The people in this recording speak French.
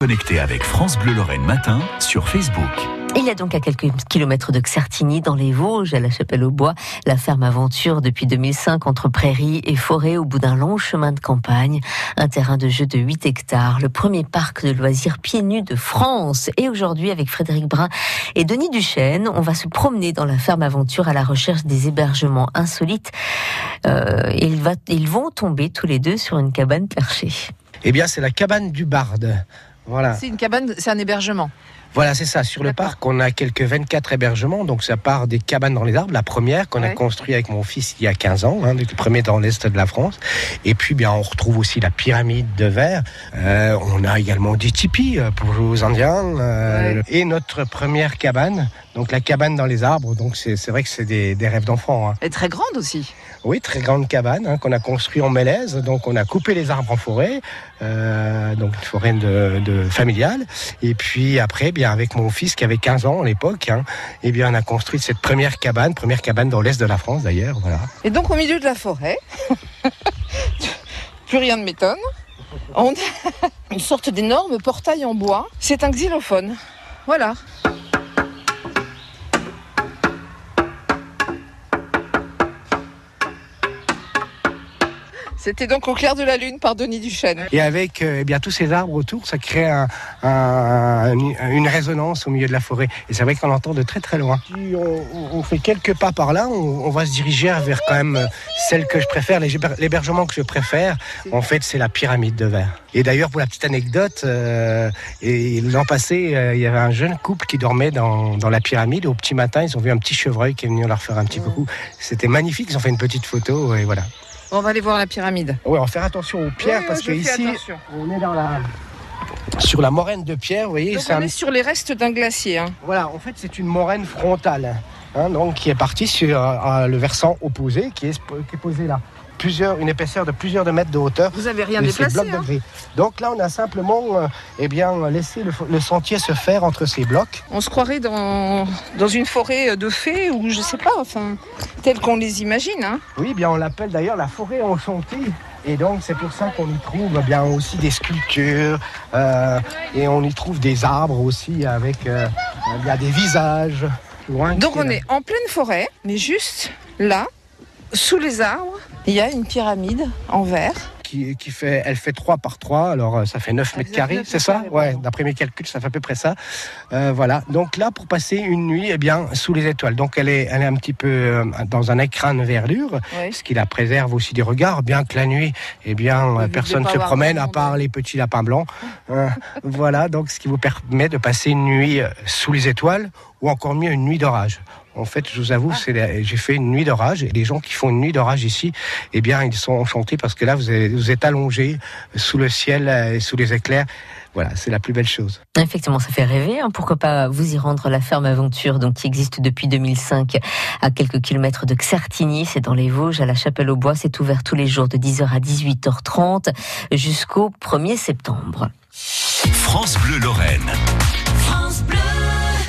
Connecté avec France Bleu Lorraine Matin sur Facebook. Il y a donc à quelques kilomètres de Xertigny, dans les Vosges, à la Chapelle-au-Bois, la ferme aventure depuis 2005 entre prairies et forêts au bout d'un long chemin de campagne. Un terrain de jeu de 8 hectares, le premier parc de loisirs pieds nus de France. Et aujourd'hui, avec Frédéric Brun et Denis Duchesne, on va se promener dans la ferme aventure à la recherche des hébergements insolites. Euh, ils, va, ils vont tomber tous les deux sur une cabane perchée. Eh bien, c'est la cabane du Barde. Voilà. C'est une cabane, c'est un hébergement. Voilà, c'est ça. Sur le parc, on a quelques 24 hébergements. Donc, ça part des cabanes dans les arbres. La première qu'on a construite avec mon fils il y a 15 ans, hein, le premier dans l'est de la France. Et puis, bien, on retrouve aussi la pyramide de verre. Euh, on a également des tipis euh, pour les Indiens. euh, Et notre première cabane, donc la cabane dans les arbres. Donc, c'est vrai que c'est des, des rêves d'enfant. hein. Est très grande aussi. Oui, très grande cabane hein, qu'on a construit en mélèze. Donc, on a coupé les arbres en forêt, euh, donc une forêt familiale. Et puis après, bien avec mon fils qui avait 15 ans à l'époque, hein, eh bien, on a construit cette première cabane, première cabane dans l'est de la France d'ailleurs. Et donc au milieu de la forêt, plus rien ne m'étonne, on a une sorte d'énorme portail en bois. C'est un xylophone. Voilà. C'était donc au clair de la lune par Denis Duchesne. Et avec euh, eh bien tous ces arbres autour, ça crée un- un- une résonance au milieu de la forêt. Et c'est vrai qu'on l'entend de très très loin. On, on fait quelques pas par là, on, on va se diriger vers quand même euh, celle que je préfère, l'héber- l'hébergement que je préfère. En fait, c'est la pyramide de verre. Et d'ailleurs, pour la petite anecdote, euh, et l'an passé, euh, il y avait un jeune couple qui dormait dans, dans la pyramide. Au petit matin, ils ont vu un petit chevreuil qui est venu leur faire un petit coucou. C'était magnifique. Ils ont fait une petite photo et voilà. On va aller voir la pyramide. Ouais, on va faire attention aux pierres Oui, parce oui, que ici, attention. on est dans la sur la moraine de pierre, vous voyez, Donc on un- est sur les restes d'un glacier. hein. voilà, en fait, c'est une moraine frontale, hein, donc qui est partie sur euh, le versant opposé, qui est, qui est posé là, plusieurs, une épaisseur de plusieurs de mètres de hauteur. Vous avez rien de déplacé. blocs de hein. gris. Donc là, on a simplement, euh, eh bien, laissé le, le sentier se faire entre ces blocs. On se croirait dans, dans une forêt de fées ou je sais pas, enfin, telle qu'on les imagine. hein. Oui, bien, on l'appelle d'ailleurs la forêt enchantée. Et donc, c'est pour ça qu'on y trouve eh bien aussi des sculptures euh, et on y trouve des arbres aussi avec euh, il y a des visages. Loin Donc on là. est en pleine forêt, mais juste là, sous les arbres, il y a une pyramide en verre. qui, qui fait, elle fait 3 par 3, alors euh, ça fait 9 Ça mètres carrés, 9 c'est ça Ouais, d'après mes calculs, ça fait à peu près ça. Euh, voilà, donc là, pour passer une nuit, eh bien, sous les étoiles. Donc elle est, elle est un petit peu euh, dans un écran de verdure, ce qui la préserve aussi des regards, bien que la nuit, eh bien, Vous ne personne devez se promène à part les petits lapins blancs. Euh, voilà, donc ce qui vous permet de passer une nuit sous les étoiles, ou encore mieux, une nuit d'orage. En fait, je vous avoue, c'est la- j'ai fait une nuit d'orage et les gens qui font une nuit d'orage ici, eh bien, ils sont enchantés parce que là, vous êtes, vous êtes allongés sous le ciel euh, et sous les éclairs. Voilà, c'est la plus belle chose. Effectivement, ça fait rêver. hein. Pourquoi pas vous y rendre la ferme aventure, donc qui existe depuis 2005 à quelques kilomètres de Xertigny, c'est dans les Vosges, à la Chapelle-au-Bois. C'est ouvert tous les jours de 10h à 18h30 jusqu'au 1er septembre. France Bleu Lorraine.